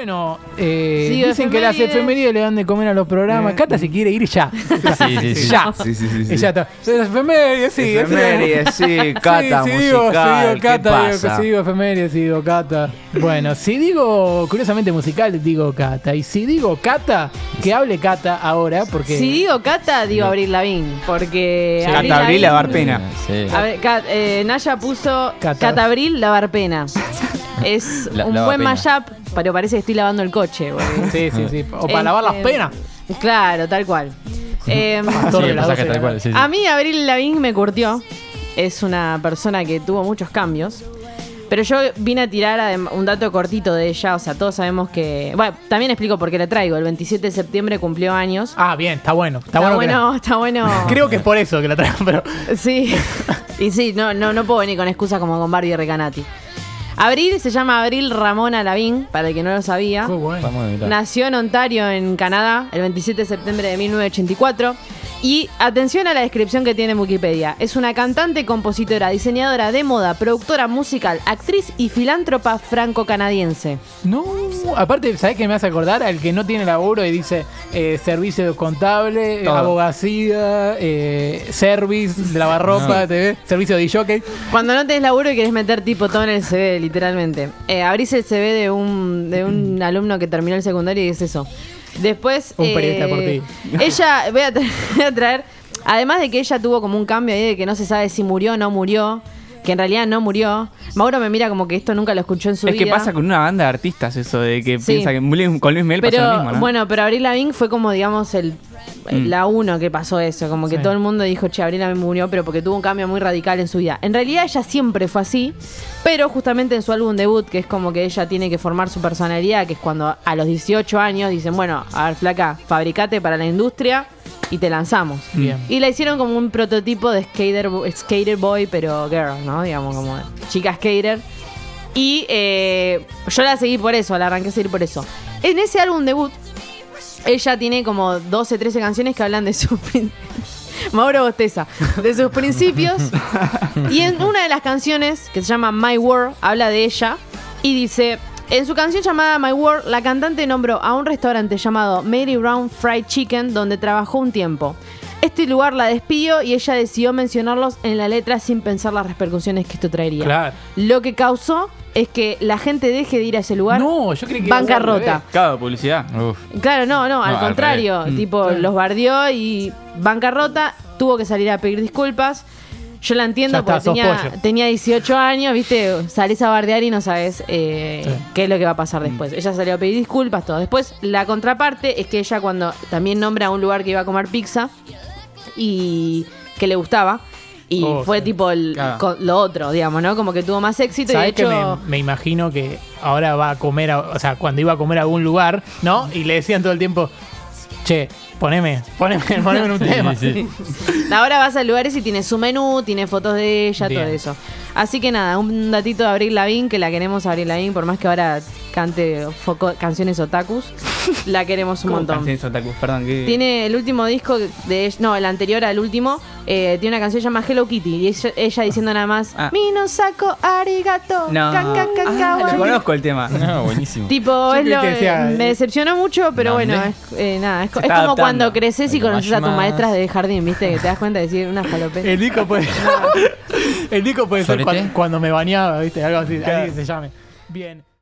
Bueno, eh, Sí, dicen que las efemérides. efemérides le dan de comer a los programas. Cata se quiere ir ya. Sí, sí, sí. Ya. Sí, sí, sí. sí. Y ya está. Las efemérides, sí. Efemérides, sí, cata sí, musical, digo, ¿qué cata, digo, pasa? si digo efemérides, si digo cata. Bueno, si digo, curiosamente musical, digo cata. Y si digo cata, que hable cata ahora, porque... Si digo Cata, digo Abril Lavín. Porque. Sí. Cata Abril, Lavín- lavar pena. Sí. A ver, eh, Naya puso Cata. Cata Abril, lavar pena. Es La- un buen mashup, pero parece que estoy lavando el coche. boludo. Sí, sí, sí. O para lavar las Este, penas. Claro, tal cual. Eh, Sí, el pasaje 12 tal cual. sí, sí. a mí Abril Lavín me curtió. Es una persona que tuvo muchos cambios. Pero yo vine a tirar un dato cortito de ella. O sea, todos sabemos que. Bueno, también explico por qué la traigo. El 27 de septiembre cumplió años. Ah, bien, está bueno. Está, está bueno. está bueno. Creo que es por eso que la traigo, pero... Sí. y sí, no, no, no puedo venir con excusas como con Barbie Recanati. Abril se llama Abril Ramona Lavín, para el que no lo sabía. Qué bueno. Vamos a mirar. Nació en Ontario, en Canadá, el 27 de septiembre de 1984. Y atención a la descripción que tiene en Wikipedia. Es una cantante, compositora, diseñadora de moda, productora musical, actriz y filántropa franco-canadiense. No, aparte, ¿sabes qué me hace acordar? Al que no tiene laburo y dice eh, servicio contable, Todo. abogacía, eh, service, lavarropa, TV, servicio de jockey. Cuando no tenés laburo y querés meter tipo todo en el CV, literalmente. Eh, abrís el CV de un, de un alumno que terminó el secundario y es eso. Después. Un eh, periodista por Ella, voy a, tra- voy a traer. Además de que ella tuvo como un cambio ahí de que no se sabe si murió o no murió. Que en realidad no murió. Mauro me mira como que esto nunca lo escuchó en su Es vida. que pasa con una banda de artistas eso, de que Sí. piensa que con Luis Miguel Pero pasó lo mismo, ¿no? bueno, pero Abril Lavigne fue como, digamos, el Mm. la uno que pasó eso. Como que Sí. todo el mundo dijo, che, Abril Lavigne murió, pero porque tuvo un cambio muy radical en su vida. En realidad ella siempre fue así, pero justamente en su álbum debut, que es como que ella tiene que formar su personalidad, que es cuando a los 18 años dicen, bueno, a ver, flaca, fabricate para la industria y te lanzamos. Bien. Y la hicieron como un prototipo de skater, skater boy, pero girl, ¿no? Digamos, como chica skater. Y eh, yo la seguí por eso, la arranqué a seguir por eso. En ese álbum debut, ella tiene como 12, 13 canciones que hablan de sus... prin- Mauro Bosteza, de sus principios. Y en una de las canciones, que se llama My World, habla de ella y dice... En su canción llamada My World, la cantante nombró a un restaurante llamado Mary Brown Fried Chicken donde trabajó un tiempo. Este lugar la despidió y ella decidió mencionarlos en la letra sin pensar las repercusiones que esto traería. Claro. Lo que causó es que la gente deje de ir a ese lugar. No, yo creí que bancarrota. Claro, publicidad. Uf. Claro, no, no, al No, al contrario. Mm. Tipo, Claro. los bardeó y bancarrota, tuvo que salir a pedir disculpas. Yo la entiendo está, porque tenía, tenía 18 años, viste, salís a bardear y no sabes eh, Sí. qué es lo que va a pasar Mm. después. Ella salió a pedir disculpas, todo. Después, la contraparte es que ella cuando también nombra a un lugar que iba a comer pizza y que le gustaba. Y Oh, fue sí. tipo el- Claro. lo otro, digamos, ¿no? Como que tuvo más éxito y de ¿Sabes que hecho... me, me imagino que ahora va a comer, a- o sea, cuando iba a comer a algún lugar, ¿no? Y le decían todo el tiempo, che, poneme, poneme, poneme en un tema. sí. Ahora vas a lugares y tiene su menú, tiene fotos de ella, Bien. todo eso. Así que nada, un datito de Abril Lavín, que la queremos Abril Lavín, por más que ahora cante foco- canciones otakus, la queremos un ¿Cómo montón. canciones? Perdón. Tiene el último disco de ella- no, el anterior al último, eh, tiene una canción llamada Hello Kitty y ella, ella diciendo nada más, Ah. mi no saco arigato, No. Ah, guay". lo conozco el tema. No, buenísimo. Tipo, Yo es lo, que decía, eh, me eh, decepcionó mucho, pero ¿dónde? bueno, es, eh, nada, es, como adaptando. cuando creces y conoces a tus maestras de jardín, ¿viste? Que te das cuenta de decir una falopeta. El disco puede, el disco puede ser cuando, cuando me bañaba, ¿viste? Algo así, alguien que se llame. Bien.